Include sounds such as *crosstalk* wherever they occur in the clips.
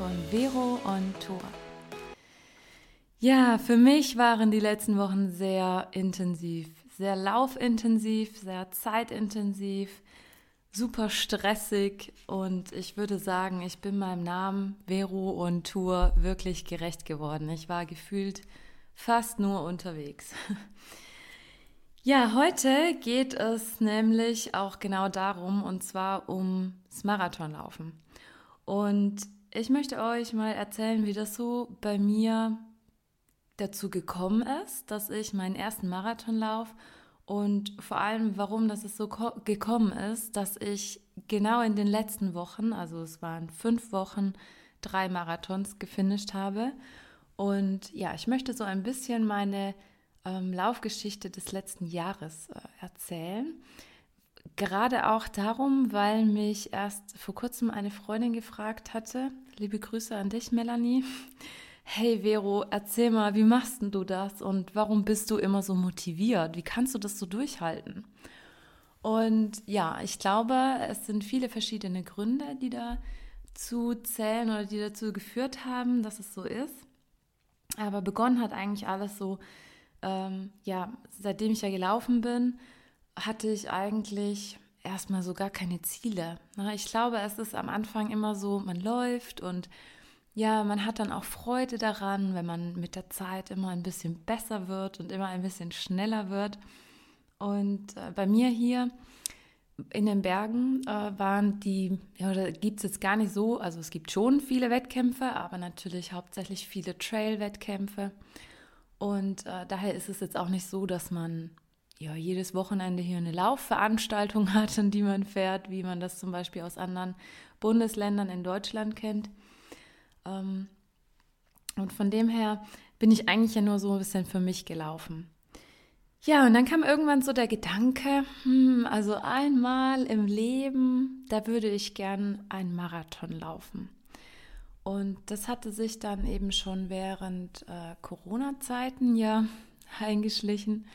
von Vero on Tour. Ja, für mich waren die letzten Wochen sehr intensiv, sehr laufintensiv, sehr zeitintensiv, super stressig und ich würde sagen, ich bin meinem Namen Vero on Tour wirklich gerecht geworden. Ich war gefühlt fast nur unterwegs. *laughs* Ja, heute geht es nämlich auch genau darum, und zwar ums Marathonlaufen. Und ich möchte euch mal erzählen, wie das so bei mir dazu gekommen ist, dass ich meinen ersten Marathon laufe und vor allem, warum das so gekommen ist, dass ich genau in den letzten Wochen, also es waren fünf Wochen, drei Marathons gefinisht habe. Und ja, ich möchte so ein bisschen meine ähm, Laufgeschichte des letzten Jahres äh, erzählen. Gerade auch darum, weil mich erst vor kurzem eine Freundin gefragt hatte, liebe Grüße an dich, Melanie. Hey Vero, erzähl mal, wie machst du das und warum bist du immer so motiviert? Wie kannst du das so durchhalten? Und ja, ich glaube, es sind viele verschiedene Gründe, die dazu zählen oder die dazu geführt haben, dass es so ist. Aber begonnen hat eigentlich alles so ähm, ja, seitdem ich ja gelaufen bin, hatte ich eigentlich erstmal so gar keine Ziele. Ne? Ich glaube, es ist am Anfang immer so, man läuft und ja, man hat dann auch Freude daran, wenn man mit der Zeit immer ein bisschen besser wird und immer ein bisschen schneller wird. Und äh, bei mir hier in den Bergen äh, waren die, ja, da gibt es jetzt gar nicht so, also es gibt schon viele Wettkämpfe, aber natürlich hauptsächlich viele Trail-Wettkämpfe. Und äh, daher ist es jetzt auch nicht so, dass man ja jedes Wochenende hier eine Laufveranstaltung *laughs* hat, in die man fährt, wie man das zum Beispiel aus anderen Bundesländern in Deutschland kennt. Ähm, und von dem her bin ich eigentlich ja nur so ein bisschen für mich gelaufen. Ja, und dann kam irgendwann so der Gedanke, hm, also einmal im Leben, da würde ich gern einen Marathon laufen. Und das hatte sich dann eben schon während äh, Corona-Zeiten ja *laughs* eingeschlichen.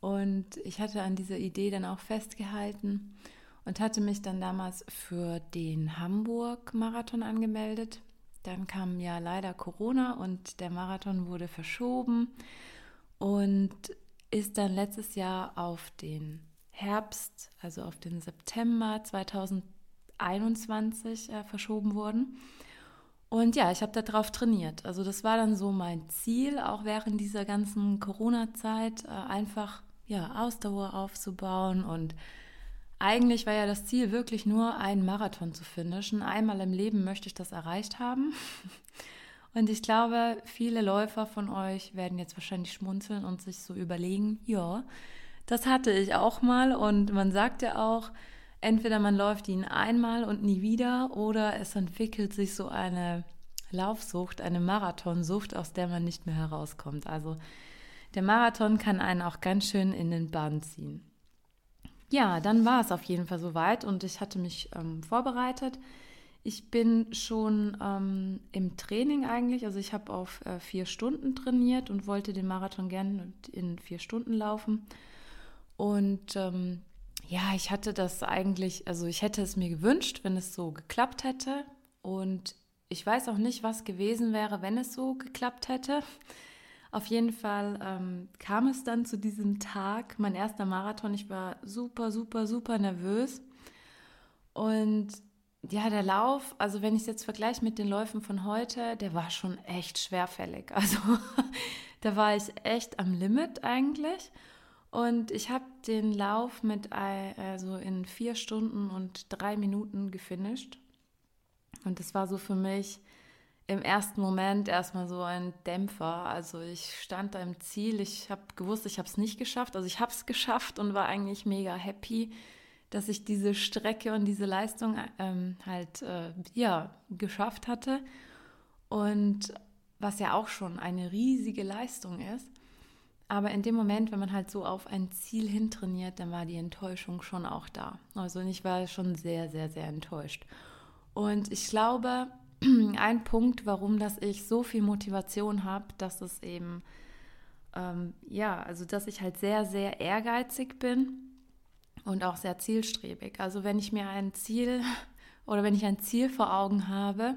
Und ich hatte an dieser Idee dann auch festgehalten und hatte mich dann damals für den Hamburg-Marathon angemeldet. Dann kam ja leider Corona und der Marathon wurde verschoben und ist dann letztes Jahr auf den Herbst, also auf den September 2021 äh, verschoben worden. Und ja, ich habe darauf trainiert. Also das war dann so mein Ziel, auch während dieser ganzen Corona-Zeit äh, einfach ja, Ausdauer aufzubauen. Und eigentlich war ja das Ziel wirklich nur, einen Marathon zu finishen. Einmal im Leben möchte ich das erreicht haben. *laughs* Und ich glaube, viele Läufer von euch werden jetzt wahrscheinlich schmunzeln und sich so überlegen, ja, das hatte ich auch mal. Und man sagt ja auch, entweder man läuft ihn einmal und nie wieder oder es entwickelt sich so eine Laufsucht, eine Marathonsucht, aus der man nicht mehr herauskommt. Also der Marathon kann einen auch ganz schön in den Bann ziehen. Ja, dann war es auf jeden Fall soweit und ich hatte mich ähm, vorbereitet. Ich bin schon ähm, im Training eigentlich, also ich habe auf äh, vier Stunden trainiert und wollte den Marathon gerne in vier Stunden laufen. Und ähm, ja, ich hatte das eigentlich, also ich hätte es mir gewünscht, wenn es so geklappt hätte. Und ich weiß auch nicht, was gewesen wäre, wenn es so geklappt hätte. Auf jeden Fall ähm, kam es dann zu diesem Tag, mein erster Marathon. Ich war super, super, super nervös. Und ja, der Lauf, also wenn ich es jetzt vergleiche mit den Läufen von heute, der war schon echt schwerfällig. *laughs* Also da war ich echt am Limit eigentlich. Und ich habe den Lauf mit also in vier Stunden und drei Minuten gefinisht. Und das war so für mich im ersten Moment erstmal so ein Dämpfer. Also ich stand da im Ziel, ich habe gewusst, ich habe es nicht geschafft. Also ich habe es *laughs* geschafft und war eigentlich mega happy, dass ich diese Strecke und diese Leistung ähm, halt äh, ja geschafft hatte. Und was ja auch schon eine riesige Leistung ist. Aber in dem Moment, wenn man halt so auf ein Ziel hintrainiert, dann war die Enttäuschung schon auch da. Also ich war schon sehr, sehr, sehr enttäuscht. Und ich glaube, *clears throat* ein Punkt, warum dass ich so viel Motivation habe, dass es eben, ähm, ja, also dass ich halt sehr, sehr ehrgeizig bin und auch sehr zielstrebig. Also wenn ich mir ein Ziel *laughs* oder wenn ich ein Ziel vor Augen habe,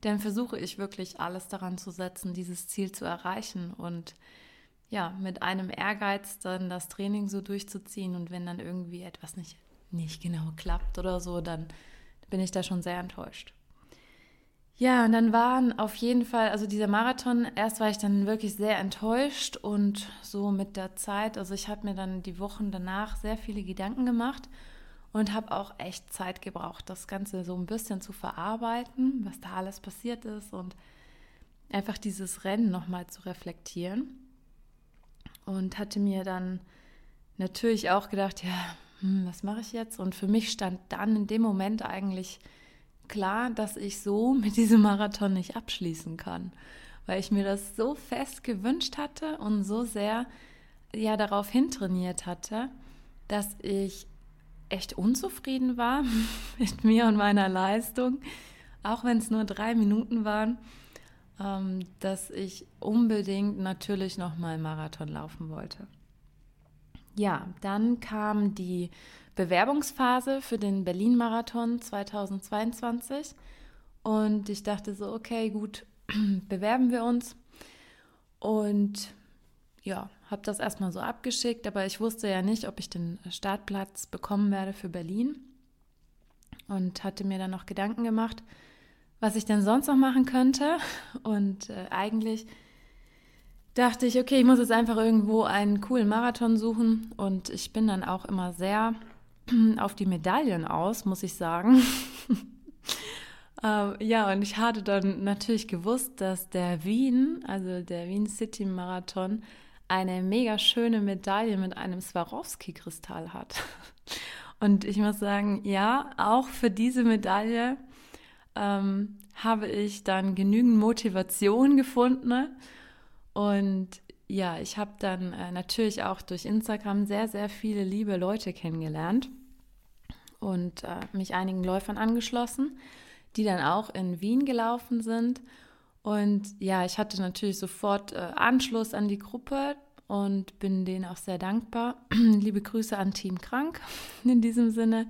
dann versuche ich wirklich alles daran zu setzen, dieses Ziel zu erreichen und ja, mit einem Ehrgeiz dann das Training so durchzuziehen und wenn dann irgendwie etwas nicht, nicht genau klappt oder so, dann bin ich da schon sehr enttäuscht. Ja, und dann waren auf jeden Fall, also dieser Marathon, erst war ich dann wirklich sehr enttäuscht und so mit der Zeit, also ich habe mir dann die Wochen danach sehr viele Gedanken gemacht und habe auch echt Zeit gebraucht, das Ganze so ein bisschen zu verarbeiten, was da alles passiert ist und einfach dieses Rennen nochmal zu reflektieren. Und hatte mir dann natürlich auch gedacht, ja, hm, was mache ich jetzt? Und für mich stand dann in dem Moment eigentlich klar, dass ich so *laughs* mit diesem Marathon nicht abschließen kann, weil ich mir das so fest gewünscht hatte und so sehr ja darauf hintrainiert hatte, dass ich echt unzufrieden war *laughs* mit mir und meiner Leistung, auch wenn es nur drei Minuten waren, ähm, dass ich unbedingt natürlich noch mal Marathon laufen wollte. Ja, dann kam die Bewerbungsphase für den Berlin-Marathon 2022. Und ich dachte so, okay, gut, *clears throat* bewerben wir uns. Und ja, habe das erstmal so abgeschickt, aber ich wusste ja nicht, ob ich den Startplatz bekommen werde für Berlin. Und hatte mir dann noch Gedanken gemacht, was ich denn sonst noch machen könnte. Und äh, eigentlich dachte ich, okay, ich muss jetzt einfach irgendwo einen coolen Marathon suchen. Und ich bin dann auch immer sehr *clears throat* auf die Medaillen aus, muss ich sagen. *laughs* ähm, ja, und ich hatte dann natürlich gewusst, dass der Wien, also der Wien City Marathon, eine mega schöne Medaille mit einem Swarovski-Kristall hat. *laughs* Und ich muss sagen, ja, auch für diese Medaille ähm, habe ich dann genügend Motivation gefunden. Und ja, ich habe dann äh, natürlich auch durch Instagram sehr, sehr viele liebe Leute kennengelernt und äh, mich einigen Läufern angeschlossen, die dann auch in Wien gelaufen sind. Und ja, ich hatte natürlich sofort äh, Anschluss an die Gruppe und bin denen auch sehr dankbar. *clears throat* Liebe Grüße an Team Krank *laughs* in diesem Sinne.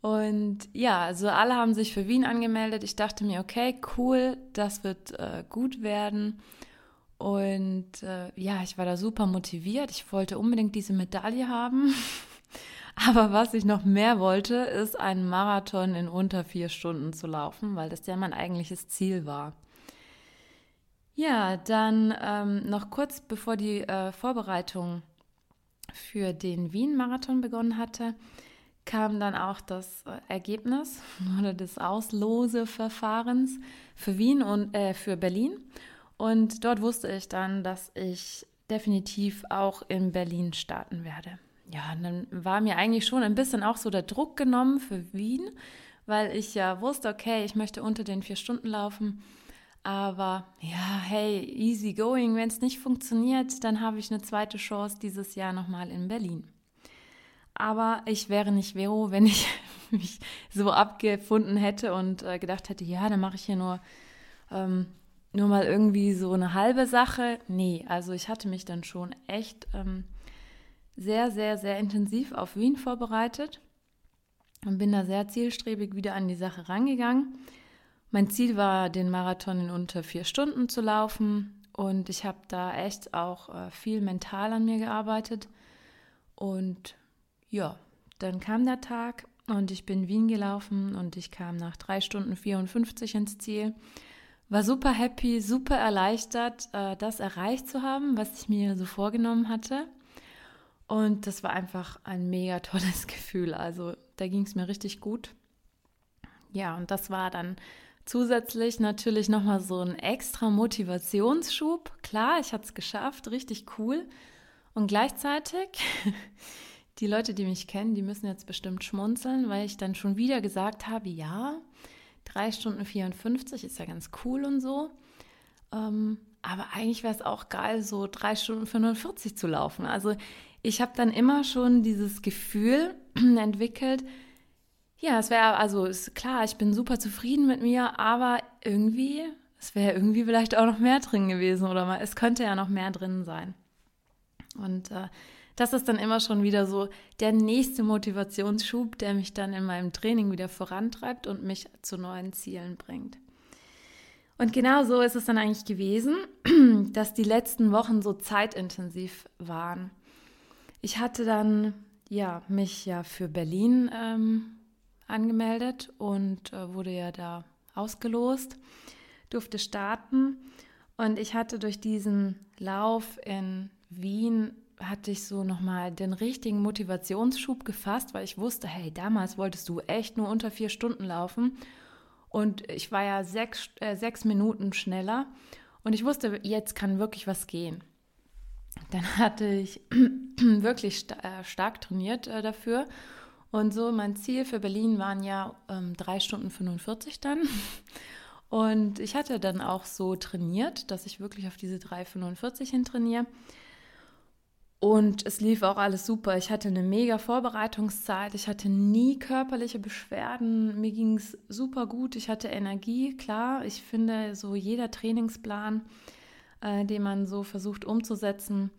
Und ja, also alle haben sich für Wien angemeldet. Ich dachte mir, okay, cool, das wird äh, gut werden. Und äh, ja, ich war da super motiviert. Ich wollte unbedingt diese Medaille haben. *laughs* Aber was ich noch mehr wollte, ist einen Marathon in unter vier Stunden zu laufen, weil das ja mein eigentliches Ziel war. Ja, dann ähm, noch kurz bevor die äh, Vorbereitung für den Wien-Marathon begonnen hatte, kam dann auch das äh, Ergebnis *laughs* oder des Ausloseverfahrens für Wien und äh, für Berlin. Und dort wusste ich dann, dass ich definitiv auch in Berlin starten werde ja, dann war mir eigentlich schon ein bisschen auch so der Druck genommen für Wien, weil ich ja wusste, okay, ich möchte unter den vier Stunden laufen. Aber ja, hey, easy going. Wenn es nicht funktioniert, dann habe ich eine zweite Chance dieses Jahr nochmal in Berlin. Aber ich wäre nicht Vero, *laughs* wenn ich mich so abgefunden hätte und äh, gedacht hätte, ja, dann mache ich hier nur, ähm, nur mal irgendwie so eine halbe Sache. Nee, also ich hatte mich dann schon echt ähm, sehr, sehr, sehr intensiv auf Wien vorbereitet und bin da sehr zielstrebig wieder an die Sache rangegangen. Mein Ziel war, den Marathon in unter vier Stunden zu laufen und ich habe da echt auch äh, viel mental an mir gearbeitet. Und ja, dann kam der Tag und ich bin Wien gelaufen und ich kam nach drei Stunden 54 ins Ziel. War super happy, super erleichtert, äh, das erreicht zu haben, was ich mir so vorgenommen hatte. Und das war einfach ein mega *laughs* tolles Gefühl. Also da ging es mir richtig gut. Ja, und das war dann zusätzlich natürlich nochmal so ein extra Motivationsschub. Klar, ich hatte es geschafft, richtig cool. Und gleichzeitig, *laughs* die Leute, die mich kennen, die müssen jetzt bestimmt schmunzeln, weil ich dann schon wieder gesagt habe, ja, 3 Stunden 54 ist ja ganz cool und so. Ähm, aber eigentlich wäre es auch geil, so 3 Stunden 45 zu laufen. Also ich habe dann immer schon dieses Gefühl *clears throat* entwickelt, ja, es wäre, also ist klar, ich bin super zufrieden mit mir, aber irgendwie, es wäre irgendwie vielleicht auch noch mehr drin gewesen oder mal, es könnte ja noch mehr drin sein. Und äh, Das ist dann immer schon wieder so der nächste Motivationsschub, der mich dann in meinem Training wieder vorantreibt und mich zu neuen Zielen bringt. Und genau so ist es dann eigentlich gewesen, *clears throat* dass die letzten Wochen so zeitintensiv waren. Ich hatte dann ja mich ja für Berlin ähm, angemeldet und äh, wurde ja da ausgelost, durfte starten. Und ich hatte durch diesen Lauf in Wien hatte ich so nochmal den richtigen Motivationsschub gefasst, weil ich wusste, hey, damals wolltest du echt nur unter vier Stunden laufen. Und ich war ja sechs, äh, sechs Minuten schneller. Und ich wusste, jetzt kann wirklich was gehen. Dann hatte ich *clears throat* wirklich st äh, stark trainiert äh, dafür und so mein Ziel für Berlin waren ja ähm, 3 Stunden 45 dann. *laughs* Und ich hatte dann auch so trainiert, dass ich wirklich auf diese 3,45 hin trainiere. Und es lief auch alles super. Ich hatte eine mega Vorbereitungszeit. Ich hatte nie körperliche Beschwerden. Mir ging es super gut. Ich hatte Energie. Klar, ich finde, so jeder Trainingsplan, äh, den man so versucht umzusetzen,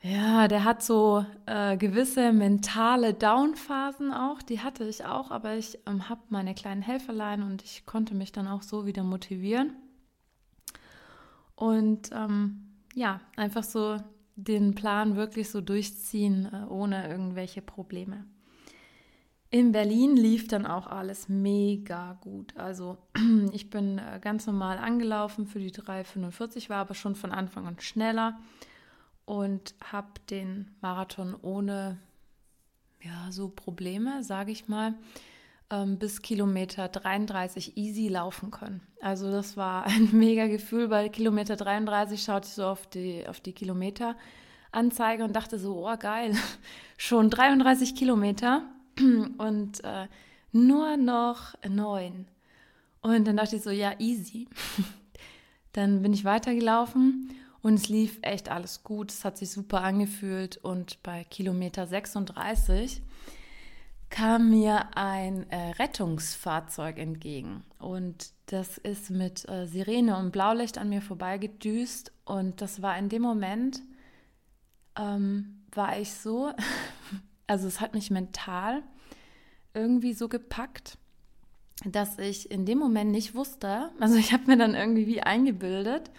ja, der hat so äh, gewisse mentale Downphasen auch. Die hatte ich auch, aber ich ähm, habe meine kleinen Helferlein und ich konnte mich dann auch so wieder motivieren. Und ähm, ja, einfach so den Plan wirklich so durchziehen, äh, ohne irgendwelche Probleme. In Berlin lief dann auch alles mega gut. Also *clears throat* ich bin äh, ganz normal angelaufen für die 3,45, war aber schon von Anfang an schneller und habe den Marathon ohne ja, so Probleme, sage ich mal, ähm, bis Kilometer 33 easy laufen können. Also das war *laughs* ein mega Gefühl. Bei Kilometer 33 schaute ich so auf die, auf die Kilometeranzeige und dachte so, oh geil, *laughs* schon 33 Kilometer *clears throat* und äh, nur noch neun. Und dann dachte ich so, ja, easy. *laughs* dann bin ich weitergelaufen und es lief echt alles gut, es hat sich super angefühlt. Und bei Kilometer 36 kam mir ein äh, Rettungsfahrzeug entgegen. Und das ist mit äh, Sirene und Blaulicht an mir vorbeigedüst. Und das war in dem Moment, ähm, war ich so, *laughs* also es hat mich mental irgendwie so gepackt, dass ich in dem Moment nicht wusste, also ich habe mir dann irgendwie wie eingebildet,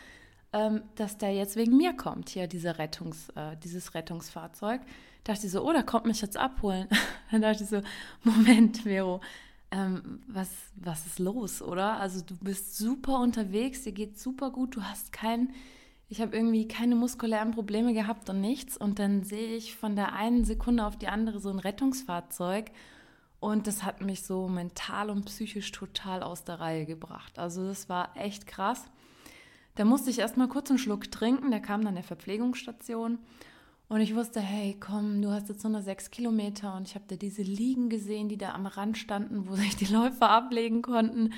ähm, dass der jetzt wegen mir kommt, hier diese Rettungs, äh, dieses Rettungsfahrzeug. Da dachte ich so, oh, der kommt mich jetzt abholen. *laughs* Dann dachte ich so, Moment, Vero, ähm, was, was ist los, oder? Also du bist super unterwegs, dir geht super gut, du hast kein, ich habe irgendwie keine muskulären Probleme gehabt und nichts. Und dann sehe ich von der einen Sekunde auf die andere so ein Rettungsfahrzeug. Und das hat mich so mental und psychisch total aus der Reihe gebracht. Also das war echt krass. Da musste ich erstmal kurz einen Schluck trinken, der kam dann der Verpflegungsstation. Und ich wusste, hey, komm, du hast jetzt nur noch sechs Kilometer und ich habe da diese Liegen gesehen, die da am Rand standen, wo *laughs* sich die Läufer ablegen konnten,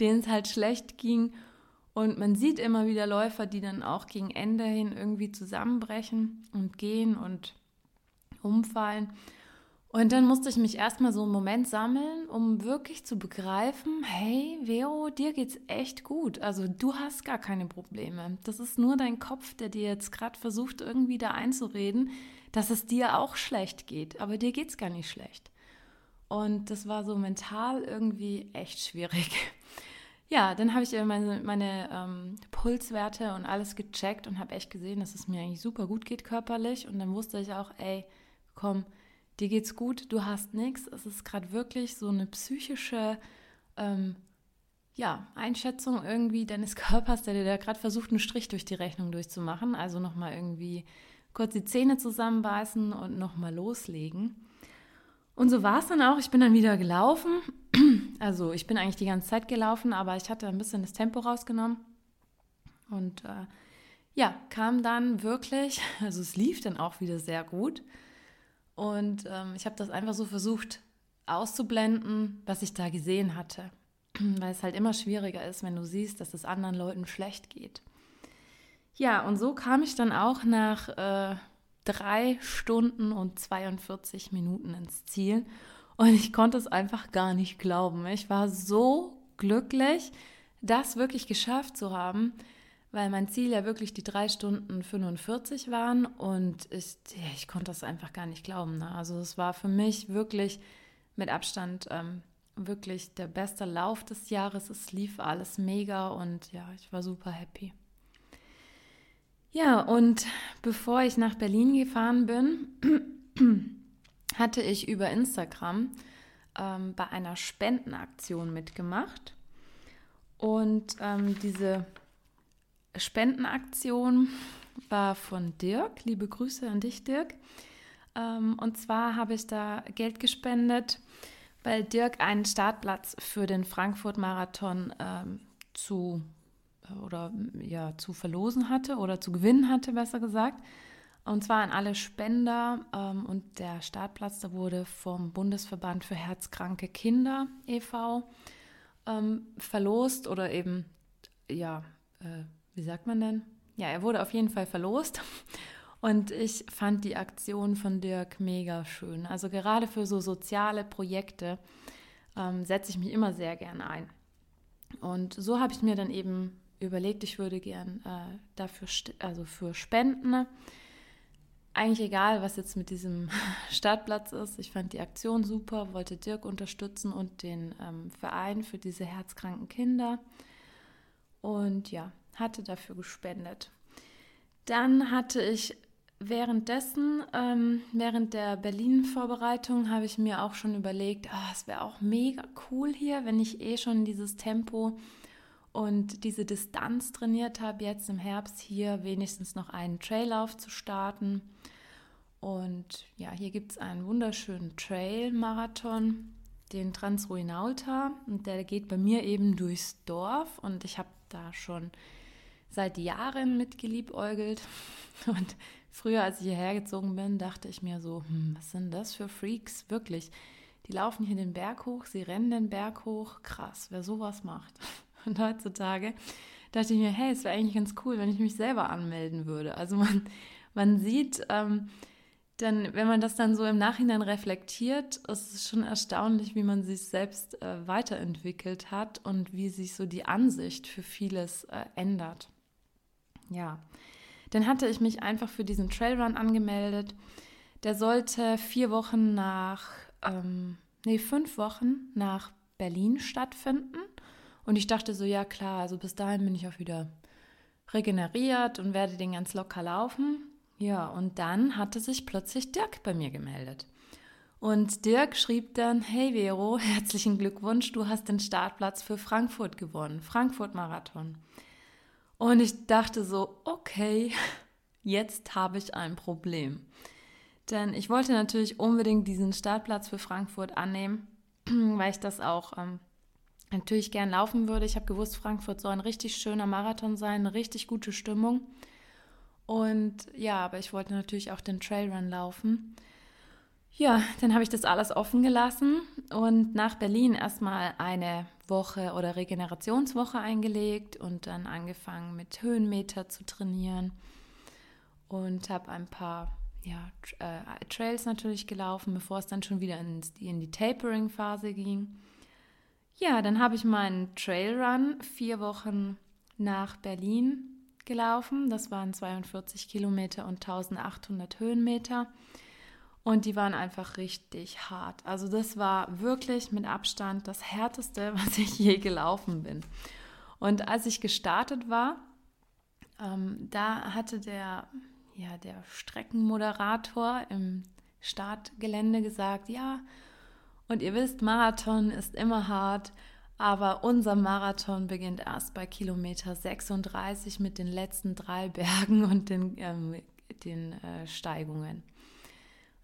denen es halt schlecht ging. Und man sieht immer wieder Läufer, die dann auch gegen Ende hin irgendwie zusammenbrechen und gehen und umfallen. Und dann musste ich mich erstmal so einen Moment sammeln, um wirklich zu begreifen, hey, Vero, dir geht's echt gut. Also du hast gar keine Probleme. Das ist nur dein Kopf, der dir jetzt gerade versucht, irgendwie da einzureden, dass es dir auch schlecht geht. Aber dir geht's gar nicht schlecht. Und das war so mental irgendwie echt schwierig. *laughs* Ja, dann habe ich meine, meine ähm, Pulswerte und alles gecheckt und habe echt gesehen, dass es mir eigentlich super gut geht körperlich. Und dann wusste ich auch, ey, komm, dir geht's gut, du hast nichts. Es ist gerade wirklich so eine psychische ähm, ja, Einschätzung irgendwie deines *laughs* Körpers, der dir da gerade versucht, einen Strich durch die Rechnung durchzumachen. Also nochmal irgendwie kurz die Zähne zusammenbeißen und nochmal loslegen. Und so war es dann auch. Ich bin dann wieder gelaufen. *clears throat* Also ich bin eigentlich die ganze Zeit gelaufen, aber ich hatte ein bisschen das Tempo rausgenommen. Und äh, ja, kam dann wirklich, *laughs* also es lief dann auch wieder sehr gut. Und ähm, ich habe das einfach so versucht auszublenden, was ich da gesehen hatte. *clears throat* Weil es halt immer schwieriger ist, wenn du siehst, dass es anderen Leuten schlecht geht. Ja, und so kam ich dann auch nach äh, drei Stunden und 42 Minuten ins Ziel. Und ich konnte es einfach gar nicht glauben. Ich war so glücklich, das wirklich geschafft zu haben, weil mein Ziel ja wirklich die drei Stunden 45 waren und ich, ja, ich konnte das einfach gar nicht glauben. Ne? Also es war für mich wirklich mit Abstand ähm, wirklich der beste Lauf des Jahres. Es lief alles mega und ja, ich war super happy. Ja, und bevor ich nach Berlin gefahren bin, *clears throat* hatte ich über Instagram ähm, bei einer Spendenaktion mitgemacht. Und ähm, diese Spendenaktion war von Dirk. Liebe Grüße an dich, Dirk. Ähm, und zwar habe ich da Geld gespendet, weil Dirk einen Startplatz für den Frankfurt-Marathon ähm, zu oder ja zu verlosen hatte oder zu gewinnen hatte, besser gesagt. Und zwar an alle Spender. Ähm, und der Startplatz, da wurde vom Bundesverband für Herzkranke Kinder e.V. Verlost oder eben, ja, äh, wie sagt man denn? Ja, er wurde auf jeden Fall verlost. Und ich fand die Aktion von Dirk mega schön. Also gerade für so soziale Projekte ähm, setze ich mich immer sehr gerne ein. Und so habe ich mir dann eben überlegt, ich würde gern äh, dafür, also für Spenden, eigentlich egal, was jetzt mit diesem *laughs* Startplatz ist. Ich fand die Aktion super, wollte Dirk unterstützen und den ähm, Verein für diese herzkranken Kinder. Und ja, hatte dafür gespendet. Dann hatte ich währenddessen, ähm, während der Berlin-Vorbereitung, habe ich mir auch schon überlegt, oh, es wäre auch mega cool hier, wenn ich eh schon dieses Tempo und diese Distanz trainiert habe, jetzt im Herbst hier wenigstens noch einen Traillauf zu starten. Und ja, hier gibt es einen wunderschönen Trail-Marathon, den Transruinauta. Und der geht bei mir eben durchs Dorf. Und ich habe da schon seit Jahren mit geliebäugelt. *laughs* Und früher, als ich hierher gezogen bin, dachte ich mir so, hm, was sind das für Freaks? Wirklich. Die laufen hier den Berg hoch, sie rennen den Berg hoch. Krass, wer sowas macht. *laughs* Und heutzutage dachte ich mir, hey, es wäre eigentlich ganz cool, wenn ich mich selber anmelden würde. Also man, man sieht, ähm, dann, wenn man das dann so im Nachhinein reflektiert, ist es schon erstaunlich, wie man sich selbst äh, weiterentwickelt hat und wie sich so die Ansicht für vieles äh, ändert. Ja, dann hatte ich mich einfach für diesen Trailrun angemeldet. Der sollte vier Wochen nach, ähm, nee, fünf Wochen nach Berlin stattfinden. Und ich dachte so, ja klar, also bis dahin bin ich auch wieder regeneriert und werde den ganz locker laufen. Ja, und dann hatte sich plötzlich Dirk bei mir gemeldet. Und Dirk schrieb dann, hey Vero, *laughs* herzlichen Glückwunsch, du hast den Startplatz für Frankfurt gewonnen, Frankfurt Marathon. Und ich dachte so, okay, *laughs* jetzt habe ich ein Problem. Denn ich wollte natürlich unbedingt diesen Startplatz für Frankfurt annehmen, *clears throat* weil ich das auch ähm, natürlich gern laufen würde. Ich habe gewusst, Frankfurt soll ein richtig schöner Marathon sein, eine richtig gute Stimmung. Und ja, aber ich wollte natürlich auch den Trailrun laufen. Ja, dann habe ich das alles offen gelassen und nach Berlin erstmal eine Woche oder Regenerationswoche eingelegt und dann angefangen mit Höhenmeter zu trainieren und habe ein paar ja, äh, Trails natürlich gelaufen, bevor es dann schon wieder in, in die Tapering-Phase ging. Ja, dann habe ich meinen Trailrun vier Wochen nach Berlin gelaufen. Das waren 42 Kilometer und 1800 Höhenmeter. Und die waren einfach richtig hart. Also das war wirklich mit Abstand das härteste, *laughs* was ich je gelaufen bin. Und als ich gestartet war, ähm, da hatte der, ja, der Streckenmoderator im Startgelände gesagt, ja, und ihr wisst, Marathon ist immer hart, aber unser Marathon beginnt erst bei Kilometer 36 mit den letzten drei *laughs* Bergen und den, ähm, den äh, Steigungen.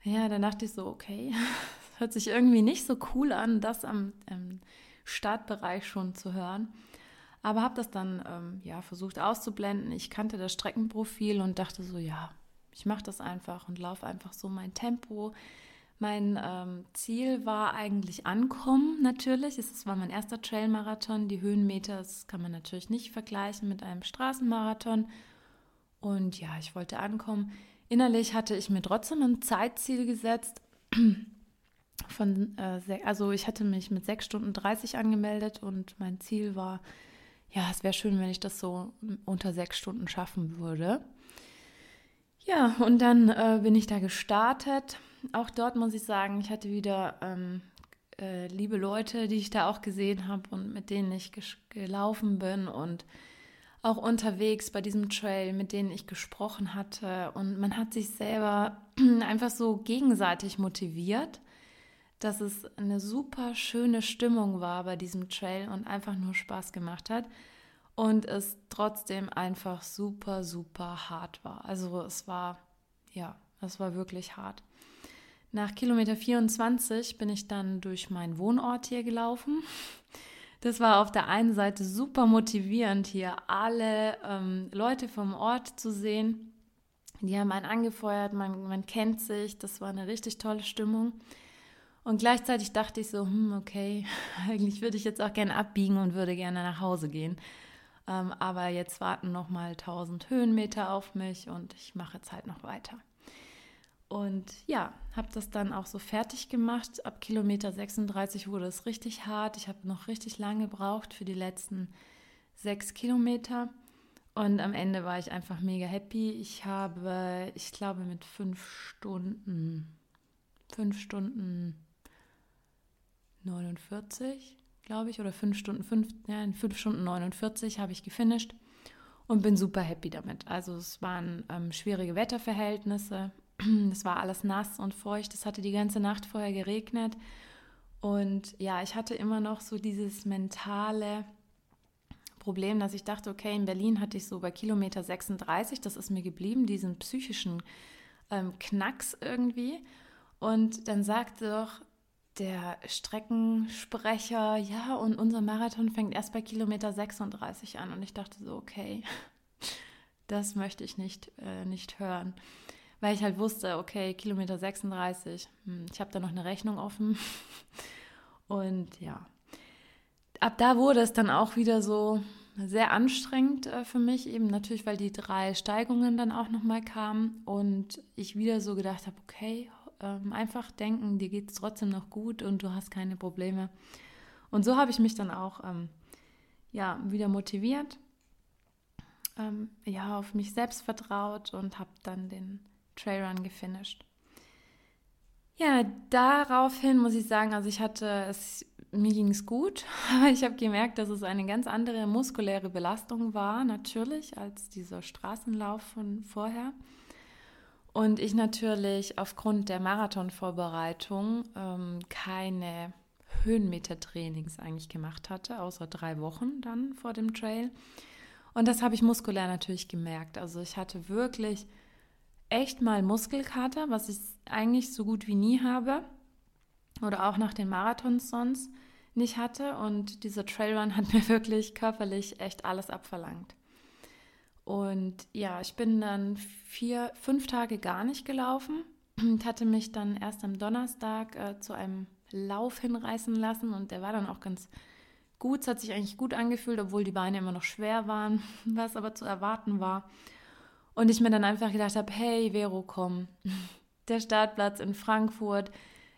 Ja, dann dachte ich so, okay, *laughs* hört sich irgendwie nicht so cool an, das am Startbereich schon zu hören. Aber habe das dann ähm, ja, versucht auszublenden. Ich kannte das Streckenprofil und dachte so, ja, ich mache das einfach und laufe einfach so mein Tempo. Mein ähm, Ziel war eigentlich Ankommen natürlich. Es war mein erster Trailmarathon. Die Höhenmeter, das kann man natürlich nicht vergleichen mit einem Straßenmarathon. Und ja, ich wollte ankommen. Innerlich hatte ich mir trotzdem ein Zeitziel gesetzt. *clears throat* Von, äh, also ich hatte mich mit 6 Stunden 30 angemeldet und mein Ziel war ja, es wäre schön, wenn ich das so unter sechs Stunden schaffen würde. Ja, und dann äh, bin ich da gestartet. Auch dort muss ich sagen, ich hatte wieder ähm, äh, liebe Leute, die ich da auch gesehen habe und mit denen ich gelaufen bin und auch unterwegs bei diesem Trail, mit denen ich gesprochen hatte. Und man hat sich selber *clears throat* einfach so gegenseitig motiviert, dass es eine super schöne Stimmung war bei diesem Trail und einfach nur Spaß gemacht hat. Und es trotzdem einfach super, super hart war. Also es war, ja, es war wirklich hart. Nach Kilometer 24 bin ich dann durch meinen Wohnort hier gelaufen. Das war auf der einen Seite super motivierend, hier alle ähm, Leute vom Ort zu sehen. Die haben einen angefeuert, man, man kennt sich, das war eine richtig tolle Stimmung. Und gleichzeitig dachte ich so, hm, okay, *laughs* eigentlich würde ich jetzt auch gerne abbiegen und würde gerne nach Hause gehen. Ähm, aber jetzt warten noch mal 1000 Höhenmeter auf mich und ich mache jetzt halt noch weiter. Und ja, habe das dann auch so fertig gemacht. Ab Kilometer 36 wurde es richtig hart. Ich habe noch richtig lange gebraucht für die letzten sechs Kilometer. Und am Ende war ich einfach mega happy. Ich habe, ich glaube, mit fünf Stunden, fünf Stunden 49, glaube ich, oder fünf Stunden, fünf, ja, in fünf Stunden 49 habe ich gefinisht und bin super happy damit. Also es waren ähm, schwierige Wetterverhältnisse, es war alles nass und feucht. Es hatte die ganze Nacht vorher geregnet. Und ja, ich hatte immer noch so dieses mentale Problem, dass ich dachte, okay, in Berlin hatte ich so bei Kilometer 36, das ist mir geblieben, diesen psychischen ähm, Knacks irgendwie. Und dann sagte doch der Streckensprecher, ja, und unser Marathon fängt erst bei Kilometer 36 an. Und ich dachte so, okay, *laughs* das möchte ich nicht, äh, nicht hören weil ich halt wusste, okay, Kilometer 36, hm, ich habe da noch eine Rechnung offen. *laughs* Und ja, ab da wurde es dann auch wieder so sehr anstrengend äh, für mich, eben natürlich, weil die drei Steigungen dann auch nochmal kamen und ich wieder so gedacht habe, okay, ähm, einfach denken, dir geht es trotzdem noch gut und du hast keine Probleme. Und so habe ich mich dann auch ähm, ja, wieder motiviert, ähm, ja, auf mich selbst vertraut und habe dann den Trailrun gefinisht. Ja, daraufhin muss ich sagen, also ich hatte es, mir ging es gut, aber *laughs* ich habe gemerkt, dass es eine ganz andere muskuläre Belastung war, natürlich, als dieser Straßenlauf von vorher. Und ich natürlich aufgrund der Marathonvorbereitung ähm, keine Höhenmetertrainings eigentlich gemacht hatte, außer drei Wochen dann vor dem Trail. Und das habe ich muskulär natürlich gemerkt. Also ich hatte wirklich echt mal Muskelkater, was ich eigentlich so gut wie nie habe oder auch nach den Marathons sonst nicht hatte. Und dieser Trailrun hat *laughs* mir wirklich körperlich echt alles abverlangt. Und ja, ich bin dann vier, fünf Tage gar nicht gelaufen und hatte mich dann erst am Donnerstag äh, zu einem Lauf hinreißen lassen und der war dann auch ganz gut. Es hat sich eigentlich gut angefühlt, obwohl die Beine immer noch schwer waren, *laughs* was aber zu erwarten war. Und ich mir dann einfach gedacht habe, hey Vero, komm, *laughs* der Startplatz in Frankfurt,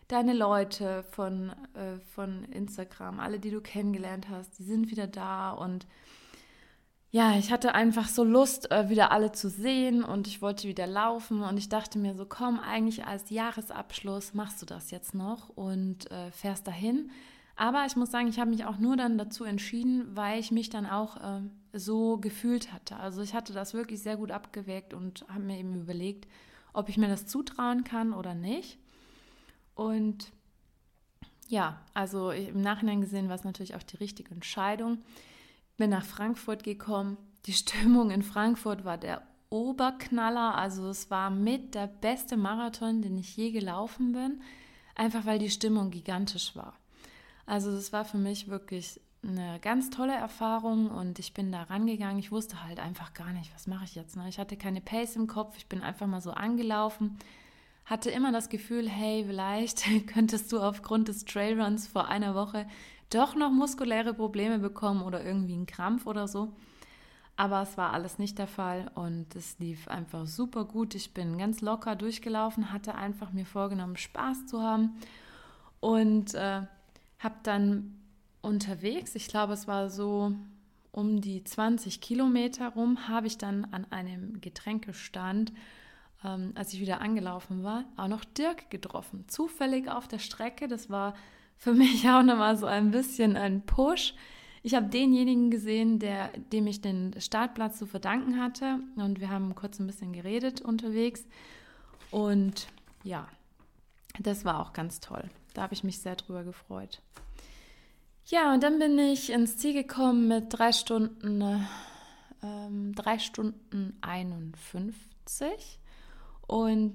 deine Leute von, äh, von Instagram, alle, die du kennengelernt hast, die sind wieder da. Und ja, ich hatte einfach so Lust, äh, wieder alle zu sehen und ich wollte wieder laufen. Und ich dachte mir so, komm, eigentlich als Jahresabschluss machst du das jetzt noch und äh, fährst dahin. Aber ich muss sagen, ich habe mich auch nur dann dazu entschieden, weil ich mich dann auch äh, so gefühlt hatte. Also ich hatte das wirklich sehr gut abgewägt und habe mir eben überlegt, ob ich mir das zutrauen kann oder nicht. Und ja, also im Nachhinein gesehen war es natürlich auch die richtige Entscheidung. Bin nach Frankfurt gekommen. Die Stimmung in Frankfurt war der Oberknaller. Also es war mit der beste Marathon, den ich je gelaufen bin, einfach weil die Stimmung gigantisch war. Also das war für mich wirklich eine ganz tolle Erfahrung und ich bin da rangegangen. Ich wusste halt einfach gar nicht, was mache ich jetzt. Ne? Ich hatte keine Pace im Kopf, ich bin einfach mal so angelaufen, hatte immer das Gefühl, hey, vielleicht *laughs* könntest du aufgrund des Trailruns vor einer Woche doch noch muskuläre Probleme bekommen oder irgendwie einen Krampf oder so. Aber es war alles nicht der Fall und es lief einfach super gut. Ich bin ganz locker durchgelaufen, hatte einfach mir vorgenommen, Spaß zu haben und äh, habe dann unterwegs, ich glaube, es war so um die 20 Kilometer rum habe ich dann an einem Getränkestand, ähm, als ich wieder angelaufen war, auch noch Dirk getroffen. Zufällig auf der Strecke. Das war für *laughs* mich auch nochmal so ein bisschen ein Push. Ich habe denjenigen gesehen, der, dem ich den Startplatz zu verdanken hatte. Und wir haben kurz ein bisschen geredet unterwegs. Und ja, das war auch ganz toll. Da habe ich mich sehr drüber gefreut. Ja, und dann bin ich ins Ziel gekommen mit drei Stunden, ähm, drei Stunden 51. Und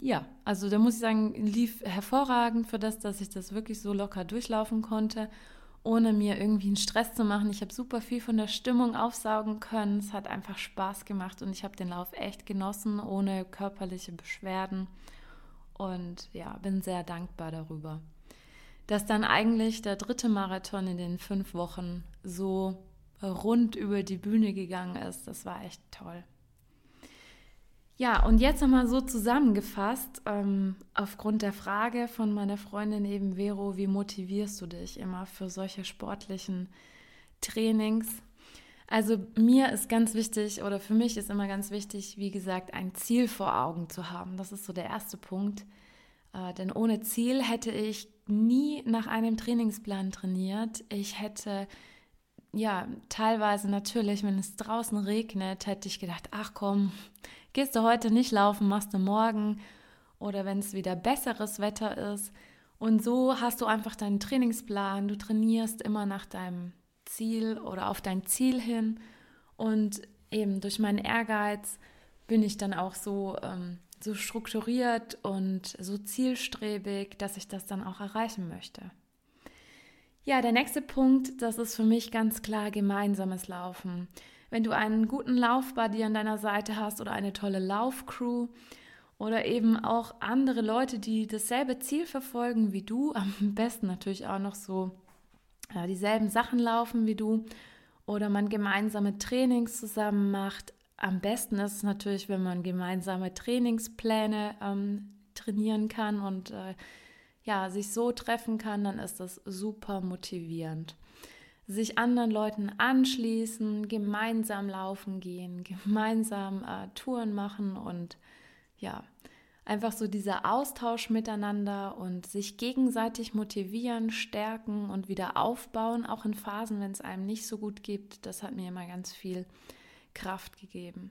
ja, also da muss ich sagen, lief hervorragend für das, dass ich das wirklich so locker durchlaufen konnte, ohne mir irgendwie einen Stress zu machen. Ich habe super viel von der Stimmung aufsaugen können. Es hat einfach Spaß gemacht und ich habe den Lauf echt genossen, ohne körperliche Beschwerden. Und ja, bin sehr dankbar darüber dass dann eigentlich der dritte Marathon in den fünf Wochen so rund über die Bühne gegangen ist. Das war echt toll. Ja, und jetzt nochmal so zusammengefasst, ähm, aufgrund der Frage von meiner Freundin eben Vero, wie motivierst du dich immer für solche sportlichen Trainings? Also mir ist ganz wichtig oder für mich ist immer ganz wichtig, wie gesagt, ein Ziel vor Augen zu haben. Das ist so der erste Punkt. Äh, denn ohne Ziel hätte ich nie nach einem Trainingsplan trainiert. Ich hätte ja teilweise natürlich, wenn es draußen regnet, hätte ich gedacht, ach komm, gehst du heute nicht laufen, machst du morgen oder wenn es wieder besseres Wetter ist. Und so hast du einfach deinen Trainingsplan, du trainierst immer nach deinem Ziel oder auf dein Ziel hin. Und eben durch meinen Ehrgeiz bin ich dann auch so ähm, so strukturiert und so zielstrebig, dass ich das dann auch erreichen möchte. Ja, der nächste Punkt, das ist für mich ganz klar gemeinsames Laufen. Wenn du einen guten Laufbuddy an deiner Seite hast oder eine tolle Laufcrew oder eben auch andere Leute, die dasselbe Ziel verfolgen wie du, *laughs* am besten natürlich auch noch so ja, dieselben Sachen laufen wie du oder man gemeinsame Trainings zusammen macht, am besten ist es natürlich, wenn man gemeinsame Trainingspläne ähm, trainieren kann und äh, ja, sich so treffen kann, dann ist das super motivierend. Sich anderen Leuten anschließen, gemeinsam laufen gehen, *laughs* gemeinsam äh, Touren machen und ja, einfach so dieser Austausch miteinander und sich gegenseitig motivieren, stärken und wieder aufbauen, auch in Phasen, wenn es einem nicht so gut geht, das hat mir immer ganz viel Kraft gegeben.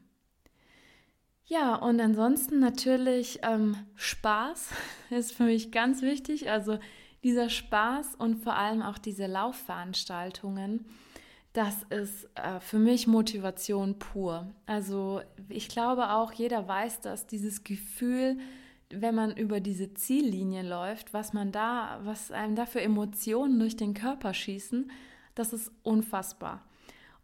Ja, und ansonsten natürlich ähm, Spaß *laughs* ist für mich ganz wichtig. Also dieser Spaß und vor allem auch diese Laufveranstaltungen, das ist äh, für mich Motivation pur. Also ich glaube auch, jeder weiß dass dieses Gefühl, wenn man über diese Ziellinie läuft, was man da, was einem da für Emotionen durch den Körper schießen, das ist unfassbar.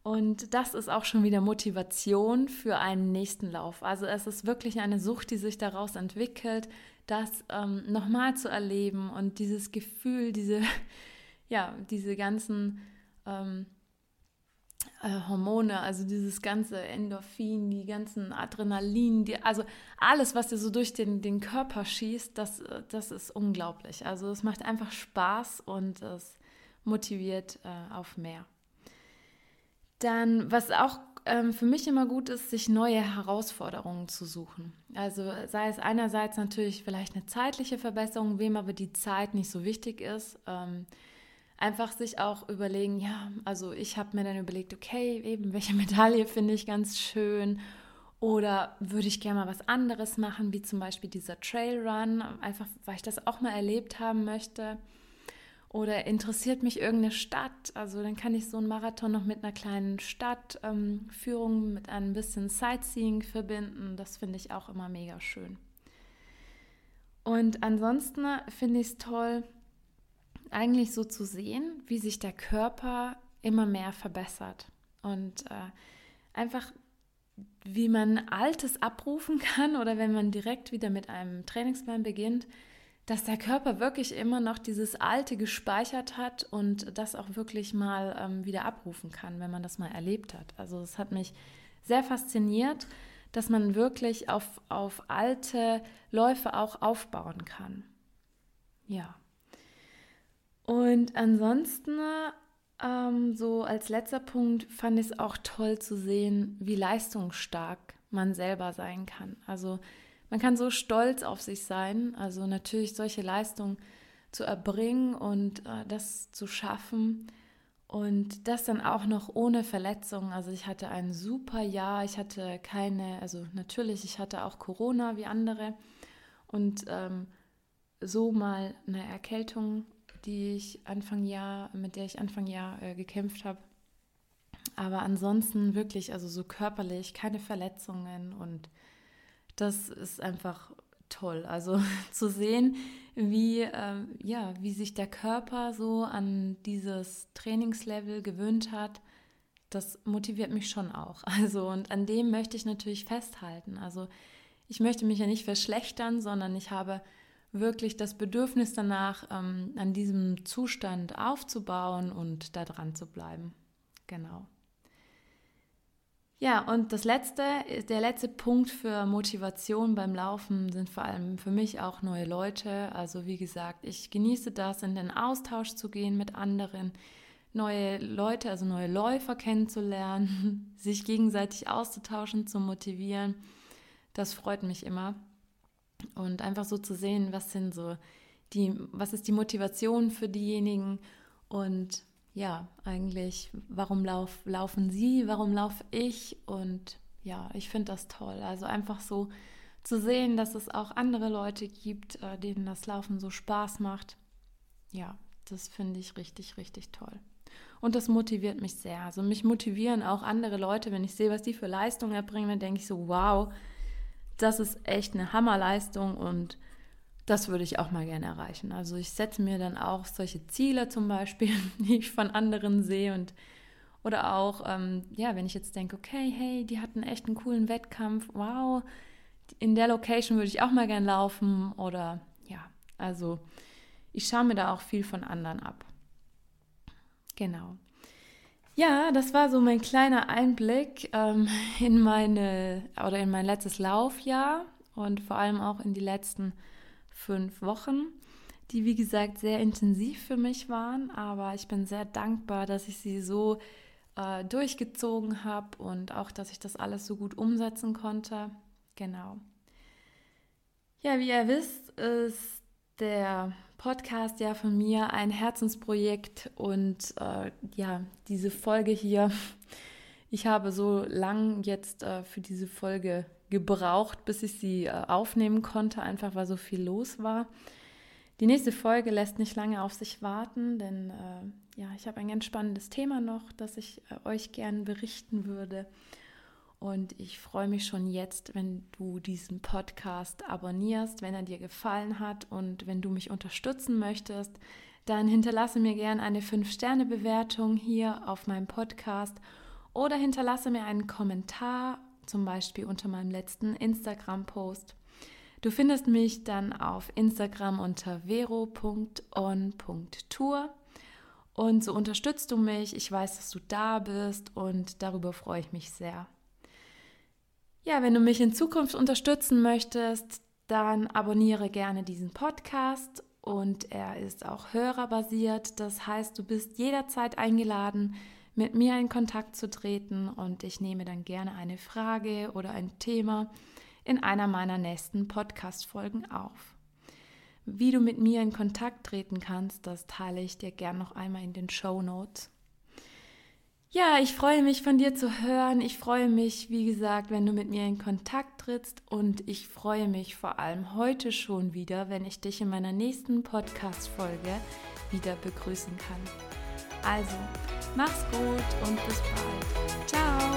Und das ist auch schon wieder Motivation für einen nächsten Lauf. Also es ist wirklich eine Sucht, die sich daraus entwickelt, das ähm, nochmal zu erleben und dieses Gefühl, diese, *laughs* ja, diese ganzen ähm, äh, Hormone, also dieses ganze Endorphin, die ganzen Adrenalin, die, also alles, was dir so durch den, den Körper schießt, das, das ist unglaublich. Also es macht einfach Spaß und es motiviert äh, auf mehr. Dann, was auch ähm, für mich immer gut ist, sich neue Herausforderungen zu suchen. Also sei es einerseits natürlich vielleicht eine zeitliche Verbesserung, wem aber die Zeit nicht so wichtig ist. Ähm, einfach sich auch überlegen, ja, also ich habe mir dann überlegt, okay, eben welche *laughs* Medaille finde ich ganz schön oder würde ich gerne mal was anderes machen, wie zum Beispiel dieser Trailrun, einfach weil ich das auch mal erlebt haben möchte. Oder interessiert mich irgendeine Stadt? Also dann kann ich so einen Marathon noch mit einer kleinen Stadtführung, ähm, mit ein bisschen Sightseeing verbinden. Das finde ich auch immer mega schön. Und ansonsten finde ich es toll, eigentlich so zu sehen, wie sich der Körper immer mehr verbessert. Und äh, einfach, wie man Altes abrufen *laughs* kann oder wenn man direkt wieder mit einem Trainingsplan beginnt, dass der Körper wirklich immer noch dieses Alte gespeichert hat und das auch wirklich mal ähm, wieder abrufen kann, wenn man das mal erlebt hat. Also es hat mich sehr fasziniert, dass man wirklich auf, auf alte Läufe auch aufbauen kann. Ja. Und ansonsten ähm, so als letzter Punkt fand ich es auch toll zu sehen, wie leistungsstark man selber sein kann. Also man kann so stolz auf sich sein, also natürlich solche Leistungen zu erbringen und äh, das zu schaffen und das dann auch noch ohne Verletzungen. Also ich hatte ein super Jahr, ich hatte keine, also natürlich, ich hatte auch Corona wie andere und ähm, so mal eine Erkältung, die ich Anfang Jahr, mit der ich Anfang Jahr äh, gekämpft habe. Aber ansonsten wirklich, also so körperlich, keine Verletzungen und das ist einfach toll. Also *laughs* zu sehen, wie, äh, ja, wie sich der Körper so an dieses Trainingslevel gewöhnt hat, das motiviert mich schon auch. *laughs* Also und an dem möchte ich natürlich festhalten. Also ich möchte mich ja nicht verschlechtern, sondern ich habe wirklich das Bedürfnis danach, ähm, an diesem Zustand aufzubauen und da dran zu bleiben. Genau. Ja, und das letzte, der letzte Punkt für Motivation beim Laufen sind vor allem für mich auch neue Leute. Also wie gesagt, ich genieße das, in den Austausch zu gehen mit anderen, neue Leute, also neue Läufer kennenzulernen, *laughs* sich gegenseitig auszutauschen, zu motivieren. Das freut mich immer. Und einfach so zu sehen, was sind so die, was ist die Motivation für diejenigen und ja, eigentlich, warum lauf, laufen sie, warum laufe ich? Und ja, ich finde das toll. Also einfach so zu sehen, dass es auch andere Leute gibt, äh, denen das Laufen so Spaß macht. Ja, das finde ich richtig, richtig toll. Und das motiviert mich sehr. Also mich motivieren auch andere Leute, wenn ich sehe, was die für Leistungen erbringen, dann denke ich so, wow, das ist echt eine Hammerleistung und das würde ich auch mal gerne erreichen. Also ich setze mir dann auch solche Ziele zum Beispiel, *laughs* die ich von anderen sehe und oder auch, ähm, ja, wenn ich jetzt denke, okay, hey, die hatten echt einen coolen Wettkampf, wow, in der Location würde ich auch mal gern laufen oder ja, also ich schaue mir da auch viel von anderen ab. Genau. Ja, das war so mein kleiner Einblick ähm, in meine oder in mein letztes Laufjahr und vor allem auch in die letzten fünf Wochen, die wie gesagt sehr intensiv für mich waren, aber ich bin sehr dankbar, dass ich sie so äh, durchgezogen habe und auch, dass ich das alles so gut umsetzen konnte. Genau. Ja, wie ihr wisst, ist der Podcast ja von mir ein Herzensprojekt und äh, ja, diese Folge hier, *laughs* ich habe so lang jetzt äh, für diese Folge gebraucht, bis ich sie äh, aufnehmen konnte, einfach weil so viel los war. Die nächste Folge lässt nicht lange auf sich warten, denn äh, ja, ich habe ein ganz spannendes Thema noch, das ich äh, euch gerne berichten würde. Und ich freue mich schon jetzt, wenn du diesen Podcast abonnierst, wenn er dir gefallen hat und wenn du mich unterstützen möchtest, dann hinterlasse mir gerne eine 5-Sterne-Bewertung hier auf meinem Podcast oder hinterlasse mir einen Kommentar zum Beispiel unter meinem letzten Instagram-Post. Du findest mich dann auf Instagram unter vero.on.tour und so unterstützt du mich. Ich weiß, dass du da bist und darüber freue ich mich sehr. Ja, wenn du mich in Zukunft unterstützen möchtest, dann abonniere gerne diesen Podcast und er ist auch hörerbasiert. Das heißt, du bist jederzeit eingeladen, mit mir in Kontakt zu treten und ich nehme dann gerne eine Frage oder ein Thema in einer meiner nächsten Podcast-Folgen auf. Wie du mit mir in Kontakt treten kannst, das teile ich dir gern noch einmal in den Show Notes. Ja, ich freue mich von dir zu hören. Ich freue mich, wie gesagt, wenn du mit mir in Kontakt trittst und ich freue mich vor allem heute schon wieder, wenn ich dich in meiner nächsten Podcast-Folge wieder begrüßen kann. Also, Mach's gut und bis bald. Ciao.